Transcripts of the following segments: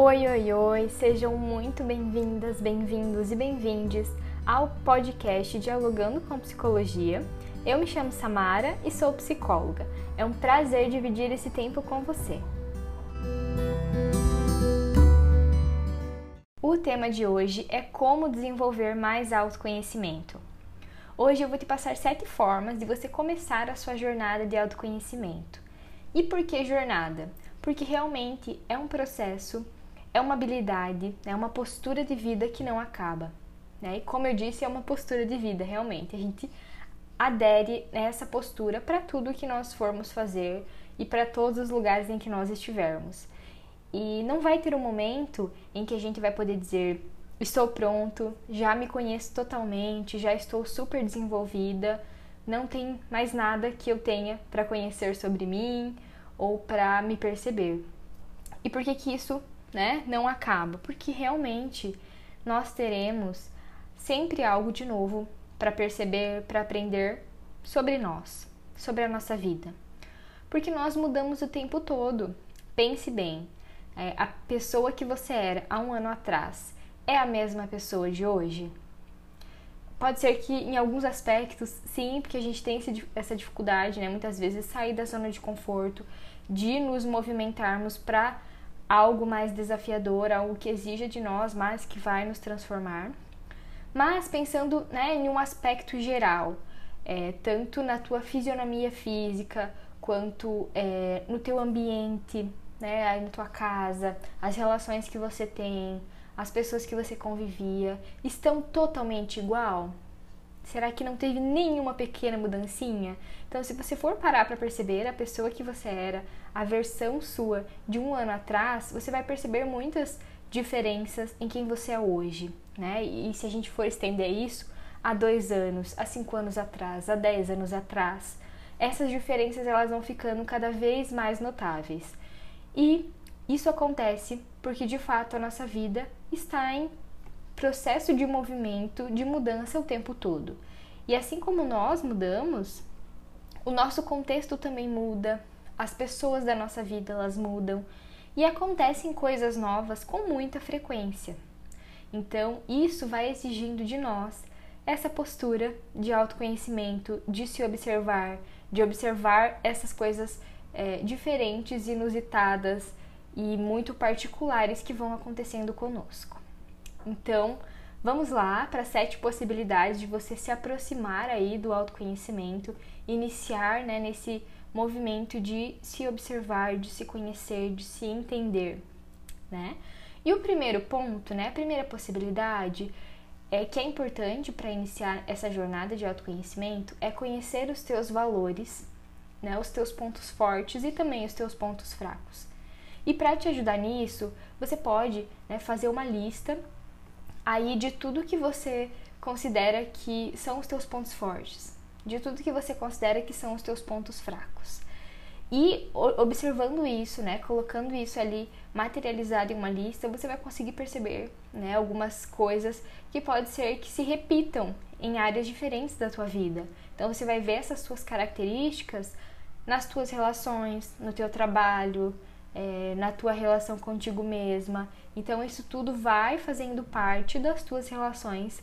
Oi, oi, oi, sejam muito bem-vindas, bem-vindos e bem-vindes ao podcast Dialogando com Psicologia. Eu me chamo Samara e sou psicóloga. É um prazer dividir esse tempo com você. O tema de hoje é como desenvolver mais autoconhecimento. Hoje eu vou te passar sete formas de você começar a sua jornada de autoconhecimento. E por que jornada? Porque realmente é um processo, é uma habilidade, é uma postura de vida que não acaba. Né? E como eu disse, é uma postura de vida, realmente. A gente adere nessa postura para tudo que nós formos fazer e para todos os lugares em que nós estivermos. E não vai ter um momento em que a gente vai poder dizer estou pronto, já me conheço totalmente, já estou super desenvolvida, não tem mais nada que eu tenha para conhecer sobre mim ou para me perceber. E por que que isso, né, não acaba? Porque realmente nós teremos sempre algo de novo para perceber, para aprender sobre nós, sobre a nossa vida. Porque nós mudamos o tempo todo. Pense bem, é, a pessoa que você era há um ano atrás é a mesma pessoa de hoje? Pode ser que em alguns aspectos, sim, porque a gente tem essa dificuldade, né? Muitas vezes sair da zona de conforto, de nos movimentarmos para algo mais desafiador, algo que exija de nós, mas que vai nos transformar. Mas pensando né, em um aspecto geral, é, tanto na tua fisionomia física, quanto é, no teu ambiente, né, aí na tua casa, as relações que você tem, as pessoas que você convivia estão totalmente igual? Será que não teve nenhuma pequena mudancinha? Então, se você for parar para perceber a pessoa que você era, a versão sua de um ano atrás, você vai perceber muitas diferenças em quem você é hoje, né? E se a gente for estender isso há dois anos, há cinco anos atrás, há dez anos atrás, essas diferenças elas vão ficando cada vez mais notáveis. E isso acontece porque de fato a nossa vida está em processo de movimento, de mudança o tempo todo. E assim como nós mudamos, o nosso contexto também muda, as pessoas da nossa vida elas mudam e acontecem coisas novas com muita frequência. Então, isso vai exigindo de nós essa postura de autoconhecimento, de se observar, de observar essas coisas é, diferentes, inusitadas, e muito particulares que vão acontecendo conosco. Então, vamos lá para sete possibilidades de você se aproximar aí do autoconhecimento, iniciar né, nesse movimento de se observar, de se conhecer, de se entender, né? E o primeiro ponto, né, a primeira possibilidade é que é importante para iniciar essa jornada de autoconhecimento é conhecer os teus valores, né, os teus pontos fortes e também os teus pontos fracos. E para te ajudar nisso, você pode né, fazer uma lista aí de tudo que você considera que são os teus pontos fortes, de tudo que você considera que são os teus pontos fracos. E observando isso, né, colocando isso ali materializado em uma lista, você vai conseguir perceber, né, algumas coisas que pode ser que se repitam em áreas diferentes da tua vida. Então você vai ver essas suas características nas tuas relações, no teu trabalho, é, na tua relação contigo mesma. Então, isso tudo vai fazendo parte das tuas relações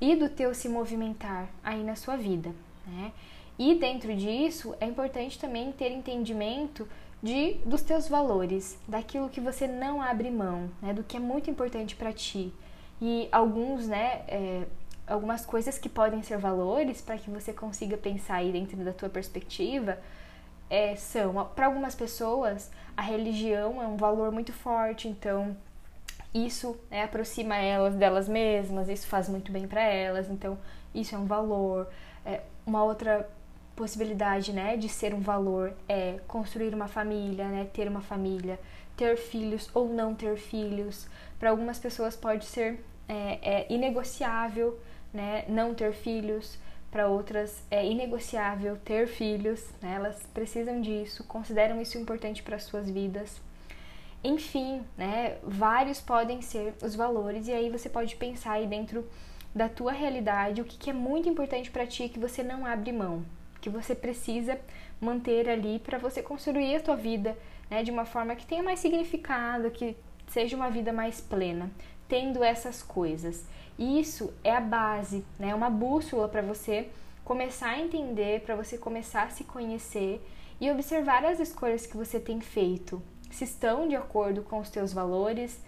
e do teu se movimentar aí na sua vida, né? E dentro disso, é importante também ter entendimento de dos teus valores, daquilo que você não abre mão, né? Do que é muito importante para ti. E alguns, né? É, algumas coisas que podem ser valores para que você consiga pensar aí dentro da tua perspectiva é, são, para algumas pessoas, a religião é um valor muito forte, então isso né, aproxima elas delas mesmas, isso faz muito bem para elas, então isso é um valor. É, uma outra possibilidade né, de ser um valor é construir uma família, né, ter uma família, ter filhos ou não ter filhos. Para algumas pessoas pode ser é, é inegociável né, não ter filhos para outras é inegociável ter filhos, né? elas precisam disso, consideram isso importante para suas vidas. Enfim, né, vários podem ser os valores e aí você pode pensar aí dentro da tua realidade o que, que é muito importante para ti que você não abre mão, que você precisa manter ali para você construir a tua vida, né, de uma forma que tenha mais significado, que seja uma vida mais plena, tendo essas coisas. Isso é a base, né? É uma bússola para você começar a entender, para você começar a se conhecer e observar as escolhas que você tem feito, se estão de acordo com os teus valores,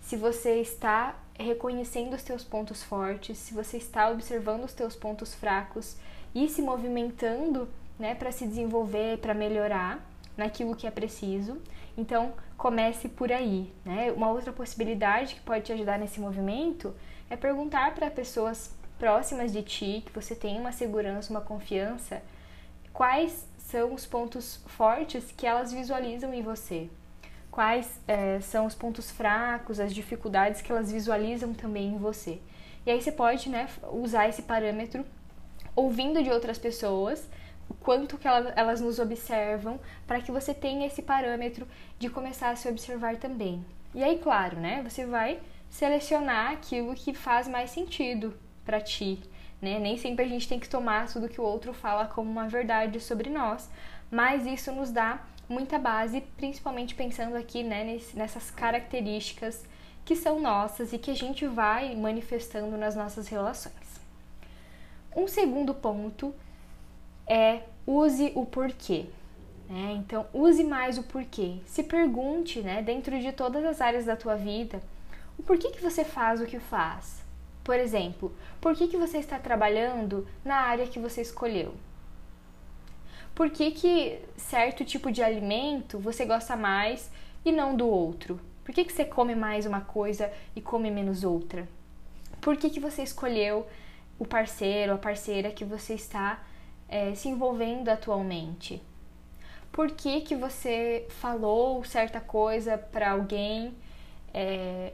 se você está reconhecendo os teus pontos fortes, se você está observando os teus pontos fracos e se movimentando, né, para se desenvolver, para melhorar naquilo que é preciso. Então, comece por aí, né? Uma outra possibilidade que pode te ajudar nesse movimento é perguntar para pessoas próximas de ti, que você tem uma segurança, uma confiança, quais são os pontos fortes que elas visualizam em você. Quais é, são os pontos fracos, as dificuldades que elas visualizam também em você. E aí você pode né, usar esse parâmetro ouvindo de outras pessoas o quanto que elas, nos observam para que você tenha esse parâmetro de começar a se observar também. E aí, claro, né, você vai selecionar aquilo que faz mais sentido para ti, né? Nem sempre a gente tem que tomar tudo que o outro fala como uma verdade sobre nós, mas isso nos dá muita base, principalmente pensando aqui né, nessas características que são nossas e que a gente vai manifestando nas nossas relações. Um segundo ponto é use o porquê. Né? Então, use mais o porquê. Se pergunte, né, dentro de todas as áreas da tua vida, o porquê que você faz o que faz. Por exemplo, por que, que você está trabalhando na área que você escolheu? Por que, que certo tipo de alimento você gosta mais e não do outro? Por que, que você come mais uma coisa e come menos outra? Por que, que você escolheu o parceiro, a parceira que você está é, se envolvendo atualmente? Por que, que você falou certa coisa para alguém é,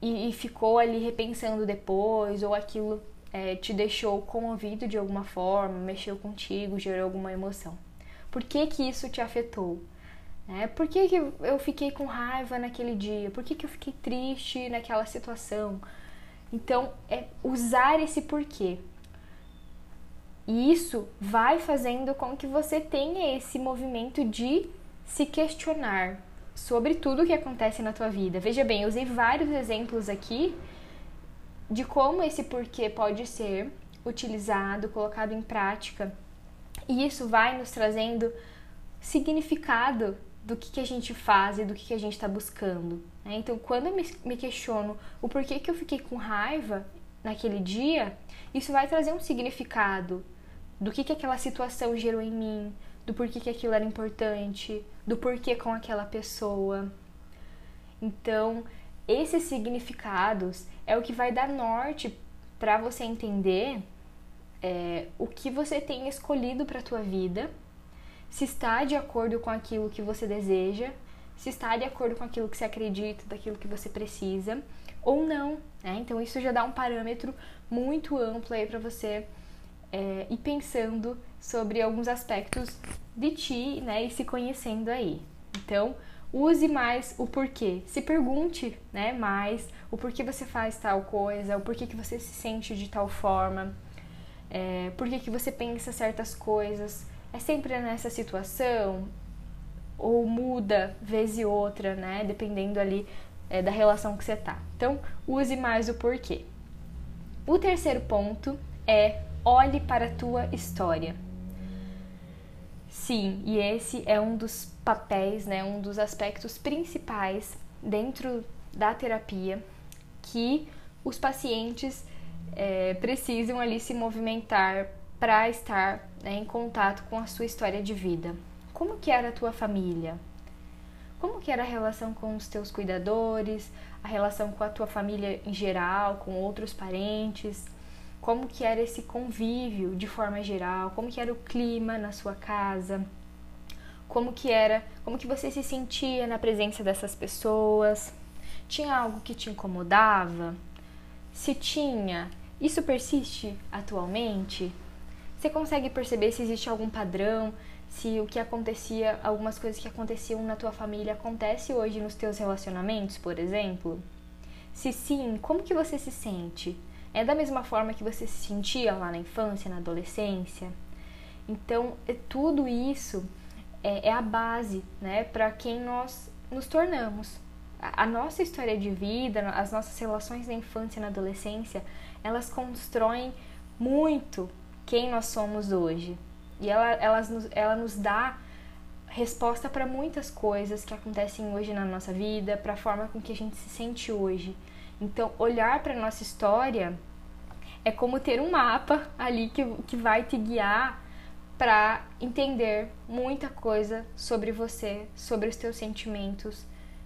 e, e, ficou ali repensando depois, ou aquilo é, te deixou comovido de alguma forma, mexeu contigo, gerou alguma emoção? Por que, que isso te afetou? É, por que, que eu fiquei com raiva naquele dia? Por que, que eu fiquei triste naquela situação? Então, é usar esse porquê. E isso vai fazendo com que você tenha esse movimento de se questionar sobre tudo o que acontece na tua vida. Veja bem, eu usei vários exemplos aqui de como esse porquê pode ser utilizado, colocado em prática. E isso vai nos trazendo significado do que, que a gente faz e do que, que a gente está buscando. Né? Então, quando eu me questiono o porquê que eu fiquei com raiva naquele dia, isso vai trazer um significado do que, que aquela situação gerou em mim, do porquê que aquilo era importante, do porquê com aquela pessoa. Então, esses significados é o que vai dar norte para você entender é, o que você tem escolhido para a tua vida se está de acordo com aquilo que você deseja, se está de acordo com aquilo que você acredita, daquilo que você precisa ou não. Né? Então isso já dá um parâmetro muito amplo aí para você é, ir pensando sobre alguns aspectos de ti, né, e se conhecendo aí. Então use mais o porquê. Se pergunte, né, mais o porquê você faz tal coisa, o porquê que você se sente de tal forma, é, porquê que você pensa certas coisas é sempre nessa situação ou muda vez e outra, né? Dependendo ali é, da relação que você tá. Então, use mais o porquê. O terceiro ponto é olhe para a tua história. Sim, e esse é um dos papéis, né, um dos aspectos principais dentro da terapia que os pacientes é, precisam ali se movimentar para estar né, em contato com a sua história de vida. Como que era a tua família? Como que era a relação com os teus cuidadores, a relação com a tua família em geral, com outros parentes? Como que era esse convívio de forma geral? Como que era o clima na sua casa? Como que era, como que você se sentia na presença dessas pessoas? Tinha algo que te incomodava? Se tinha, isso persiste atualmente? Você consegue perceber se existe algum padrão, se o que acontecia, algumas coisas que aconteciam na tua família acontece hoje nos teus relacionamentos, por exemplo? Se sim, como que você se sente? É da mesma forma que você se sentia lá na infância, na adolescência? Então, é tudo isso é, é a base, né, para quem nós nos tornamos. a nossa história de vida, as nossas relações na infância e na adolescência, elas constroem muito quem nós somos hoje. E ela, elas, ela nos dá resposta para muitas coisas que acontecem hoje na nossa vida, para a forma com que a gente se sente hoje. Então, olhar para nossa história é como ter um mapa ali que, que vai te guiar para entender muita coisa sobre você, sobre os teus sentimentos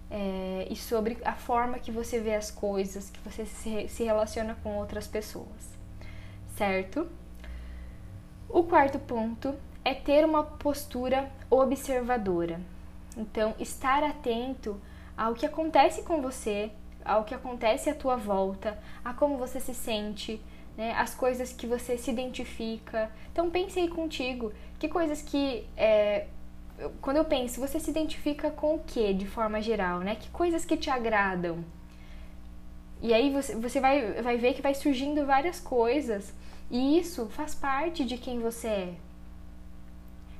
é, e sobre a forma que você vê as coisas, que você se, se relaciona com outras pessoas, certo? O quarto ponto é ter uma postura observadora. Então, estar atento ao que acontece com você, ao que acontece à tua volta, a como você se sente, né, as coisas que você se identifica. Então, pense aí contigo, que coisas que. É, quando eu penso, você se identifica com o que de forma geral, né? Que coisas que te agradam? E aí você, você vai, vai ver que vai surgindo várias coisas, e isso faz parte de quem você é.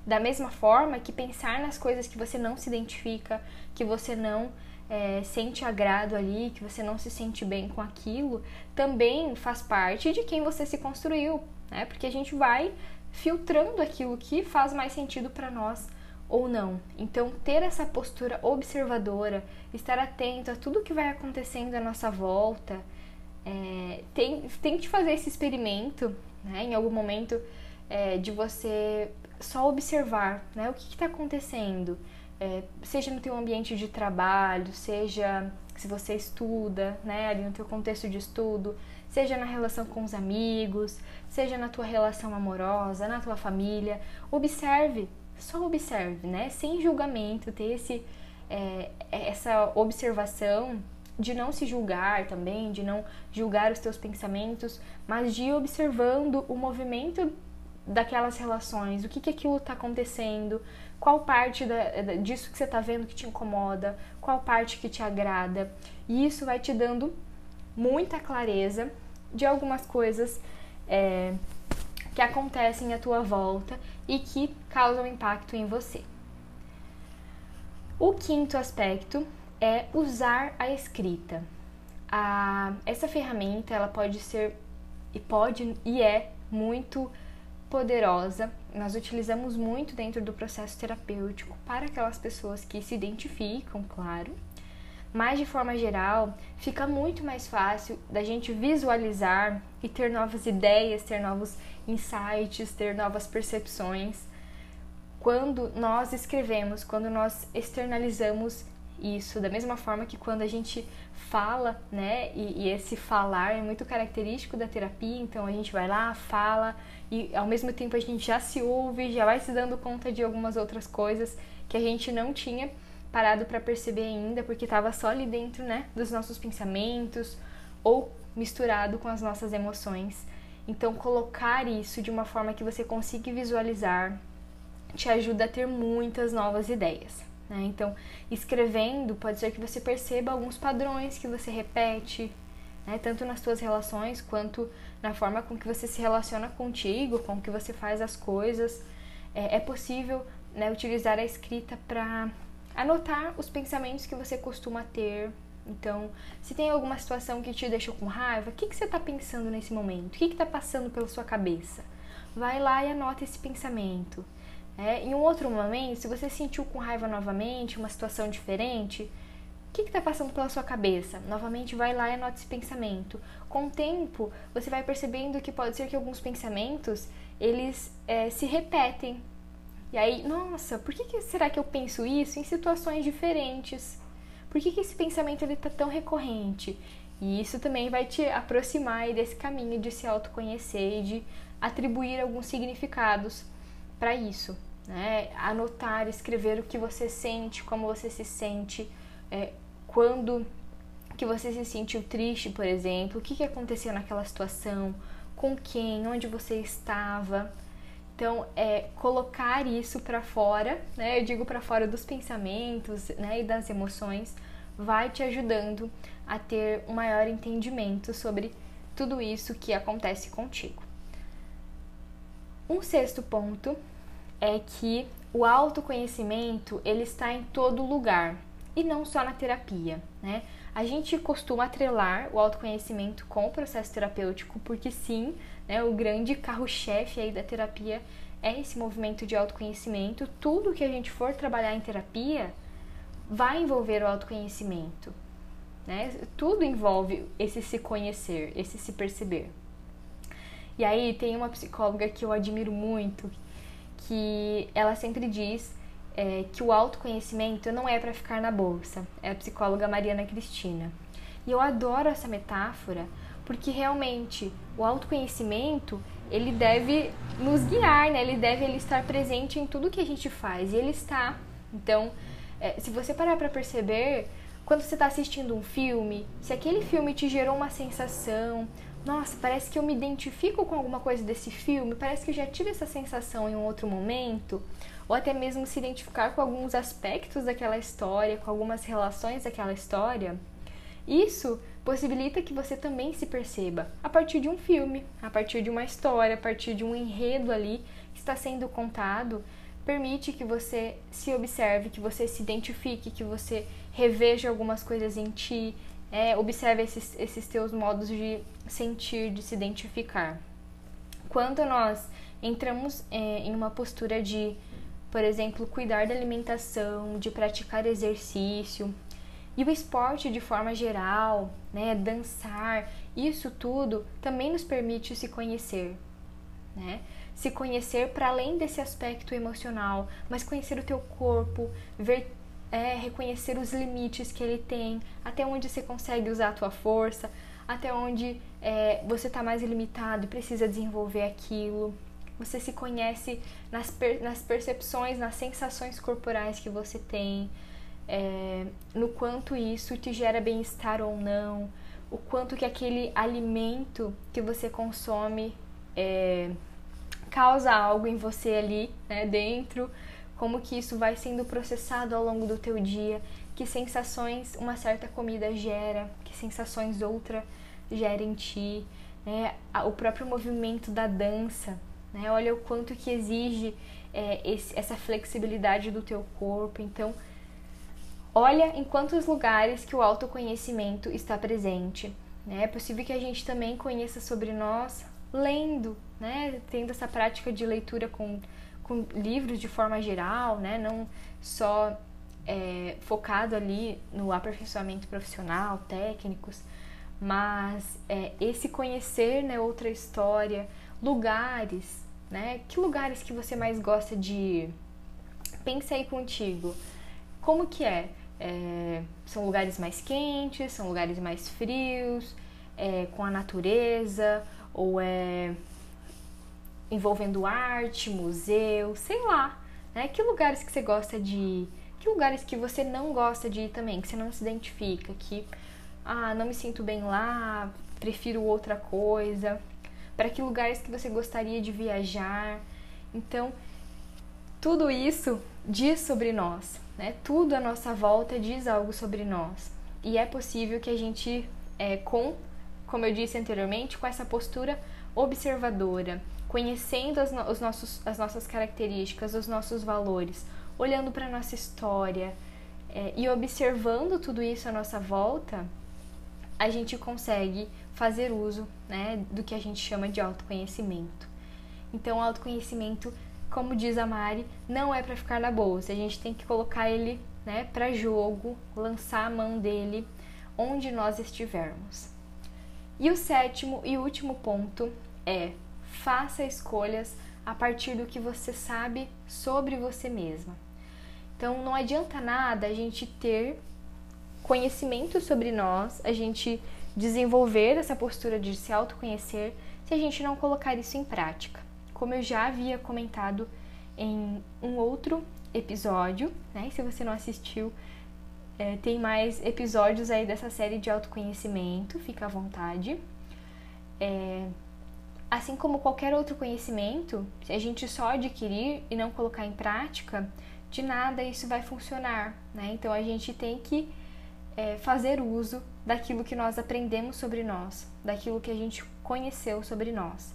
Da mesma forma que pensar nas coisas que você não se identifica, que você não é, sente agrado ali, que você não se sente bem com aquilo, também faz parte de quem você se construiu, né? Porque a gente vai filtrando aquilo que faz mais sentido para nós ou não. Então, ter essa postura observadora, estar atento a tudo que vai acontecendo à nossa volta, é, tem, tente fazer esse experimento, né? Em algum momento é, de você só observar, né? O que está acontecendo, é, seja no teu ambiente de trabalho, seja se você estuda, né? Ali no teu contexto de estudo, seja na relação com os amigos, seja na tua relação amorosa, na tua família. Observe, só observe, né? Sem julgamento, ter esse, é, essa observação de não se julgar também, de não julgar os teus pensamentos, mas de ir observando o movimento daquelas relações, o que que aquilo está acontecendo, qual parte da, disso que você está vendo que te incomoda, qual parte que te agrada, e isso vai te dando muita clareza de algumas coisas é, que acontecem à tua volta e que causam impacto em você. O quinto aspecto é usar a escrita. A, essa ferramenta ela pode ser e pode e é muito poderosa. Nós utilizamos muito dentro do processo terapêutico para aquelas pessoas que se identificam, claro. Mas de forma geral, fica muito mais fácil da gente visualizar e ter novas ideias, ter novos insights, ter novas percepções quando nós escrevemos, quando nós externalizamos isso, da mesma forma que quando a gente fala, né, e, e, esse falar é muito característico da terapia, então a gente vai lá, fala e ao mesmo tempo a gente já se ouve, já vai se dando conta de algumas outras coisas que a gente não tinha parado para perceber ainda, porque estava só ali dentro, né, dos nossos pensamentos ou misturado com as nossas emoções. Então, colocar isso de uma forma que você consiga visualizar te ajuda a ter muitas novas ideias. Né? Então, escrevendo, pode ser que você perceba alguns padrões que você repete, né? tanto nas suas relações quanto na forma com que você se relaciona contigo, com que você faz as coisas. É, é possível né, utilizar a escrita para anotar os pensamentos que você costuma ter. Então, se tem alguma situação que te deixou com raiva, o que, que você está pensando nesse momento? O que está passando pela sua cabeça? Vai lá e anota esse pensamento. É, em um outro momento, se você sentiu com raiva novamente, uma situação diferente, o que está passando pela sua cabeça? Novamente, vai lá e anote esse pensamento. Com o tempo, você vai percebendo que pode ser que alguns pensamentos eles é, se repetem. E aí, nossa, por que, que, será que eu penso isso em situações diferentes? Por que, que esse pensamento está tão recorrente? E isso também vai te aproximar desse caminho de se autoconhecer e de atribuir alguns significados para isso. Né? Anotar, escrever o que você sente, como você se sente, é, quando que você se sentiu triste, por exemplo, o que, que aconteceu naquela situação, com quem, onde você estava. Então, é colocar isso para fora, né? Eu digo para fora dos pensamentos, né, e das emoções, vai te ajudando a ter um maior entendimento sobre tudo isso que acontece contigo. Um sexto ponto é que o autoconhecimento ele está em todo lugar. e não só na terapia, né? A gente costuma atrelar o autoconhecimento com o processo terapêutico, porque sim, né, o grande carro-chefe aí da terapia é esse movimento de autoconhecimento. Tudo que a gente for trabalhar em terapia vai envolver o autoconhecimento. Né? Tudo envolve esse se conhecer, esse se perceber. E aí tem uma psicóloga que eu admiro muito, que ela sempre diz é, que o autoconhecimento não é para ficar na bolsa. É a psicóloga Mariana Cristina. E eu adoro essa metáfora porque realmente o autoconhecimento ele deve nos guiar, né? Ele deve ele estar presente em tudo que a gente faz e ele está. Então, é, se você parar para perceber, quando você está assistindo um filme, se aquele filme te gerou uma sensação, nossa, parece que eu me identifico com alguma coisa desse filme, parece que eu já tive essa sensação em um outro momento, ou até mesmo se identificar com alguns aspectos daquela história, com algumas relações daquela história, isso possibilita que você também se perceba a partir de um filme, a partir de uma história, a partir de um enredo ali que está sendo contado, permite que você se observe, que você se identifique, que você reveja algumas coisas em ti, é, observe esses, esses teus modos de sentir, de se identificar. Quando nós entramos é, em uma postura de, por exemplo, cuidar da alimentação, de praticar exercício, e o esporte de forma geral, né, dançar, isso tudo também nos permite se conhecer, né? Se conhecer para além desse aspecto emocional, mas conhecer o teu corpo, ver, é, reconhecer os limites que ele tem, até onde você consegue usar a tua força, até onde é, você está mais limitado e precisa desenvolver aquilo. Você se conhece nas, per, nas percepções, nas sensações corporais que você tem, é, no quanto isso te gera bem-estar ou não, o quanto que aquele alimento que você consome é, causa algo em você ali né, dentro, como que isso vai sendo processado ao longo do teu dia, que sensações uma certa comida gera, que sensações outra gera em ti, né, o próprio movimento da dança, né, olha o quanto que exige é, esse, essa flexibilidade do teu corpo, então Olha em quantos lugares que o autoconhecimento está presente. Né? É possível que a gente também conheça sobre nós lendo, né? tendo essa prática de leitura com, com livros de forma geral, né? não só é, focado ali no aperfeiçoamento profissional, técnicos, mas é, esse conhecer né, outra história, lugares, né? Que lugares que você mais gosta de ir? Pensa aí contigo. Como que é? É, são lugares mais quentes, são lugares mais frios, é, com a natureza, ou é envolvendo arte, museu, sei lá, né? Que lugares que você gosta de ir? Que lugares que você não gosta de ir também, que você não se identifica, que ah, não me sinto bem lá, prefiro outra coisa. Para que lugares que você gostaria de viajar? Então, tudo isso diz sobre nós, né? Tudo à nossa volta diz algo sobre nós. E é possível que a gente, é, com, como eu disse anteriormente, com essa postura observadora, conhecendo as, os nossos, as nossas características, os nossos valores, olhando para a nossa história é, e observando tudo isso à nossa volta, a gente consegue fazer uso né, do que a gente chama de autoconhecimento. Então, autoconhecimento como diz a Mari, não é para ficar na bolsa. A gente tem que colocar ele, né, para jogo, lançar a mão dele onde nós estivermos. E o sétimo e último ponto é: faça escolhas a partir do que você sabe sobre você mesma. Então não adianta nada a gente ter conhecimento sobre nós, a gente desenvolver essa postura de se autoconhecer, se a gente não colocar isso em prática como eu já havia comentado em um outro episódio, né? Se você não assistiu, é, tem mais episódios aí dessa série de autoconhecimento, fica à vontade. É, assim como qualquer outro conhecimento, se a gente só adquirir e não colocar em prática, de nada isso vai funcionar, né? Então a gente tem que é, fazer uso daquilo que nós aprendemos sobre nós, daquilo que a gente conheceu sobre nós.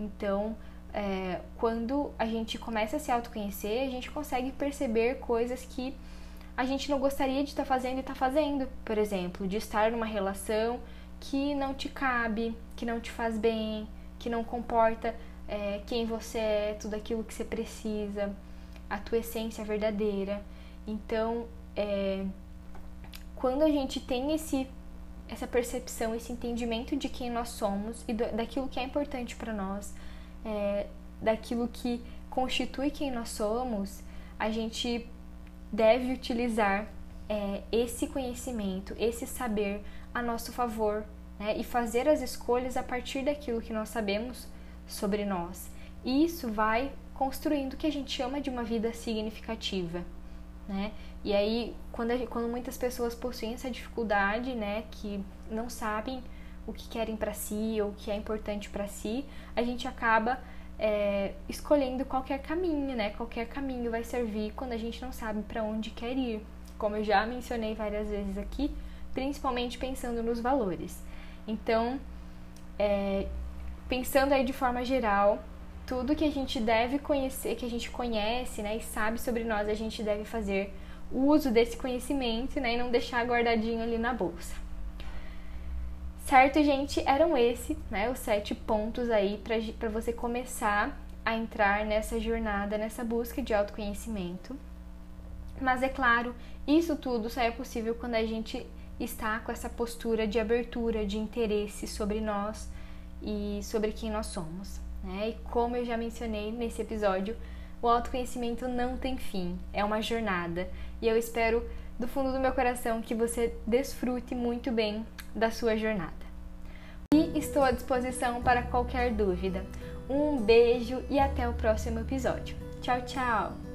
Então, é, quando a gente começa a se autoconhecer, a gente consegue perceber coisas que a gente não gostaria de estar tá fazendo e estar tá fazendo, por exemplo, de estar numa relação que não te cabe, que não te faz bem, que não comporta é, quem você é, tudo aquilo que você precisa, a tua essência verdadeira. Então, é, quando a gente tem esse essa percepção, esse entendimento de quem nós somos e do, daquilo que é importante para nós, é, daquilo que constitui quem nós somos, a gente deve utilizar é, esse conhecimento, esse saber a nosso favor né, e fazer as escolhas a partir daquilo que nós sabemos sobre nós. E isso vai construindo o que a gente chama de uma vida significativa. Né? E aí, quando, quando muitas pessoas possuem essa dificuldade, né, que não sabem o que querem para si ou o que é importante para si, a gente acaba é, escolhendo qualquer caminho, né? Qualquer caminho vai servir quando a gente não sabe para onde quer ir. Como eu já mencionei várias vezes aqui, principalmente pensando nos valores. Então, é, pensando aí de forma geral, tudo que a gente deve conhecer, que a gente conhece, né, e sabe sobre nós, a gente deve fazer uso desse conhecimento, né, e não deixar guardadinho ali na bolsa. Certo, gente? Eram esses, né, os sete pontos aí para você começar a entrar nessa jornada, nessa busca de autoconhecimento. Mas é claro, isso tudo só é possível quando a gente está com essa postura de abertura, de interesse sobre nós e sobre quem nós somos. Né? E como eu já mencionei nesse episódio, o autoconhecimento não tem fim, é uma jornada. E eu espero do fundo do meu coração que você desfrute muito bem da sua jornada. E estou à disposição para qualquer dúvida. Um beijo e até o próximo episódio. Tchau, tchau!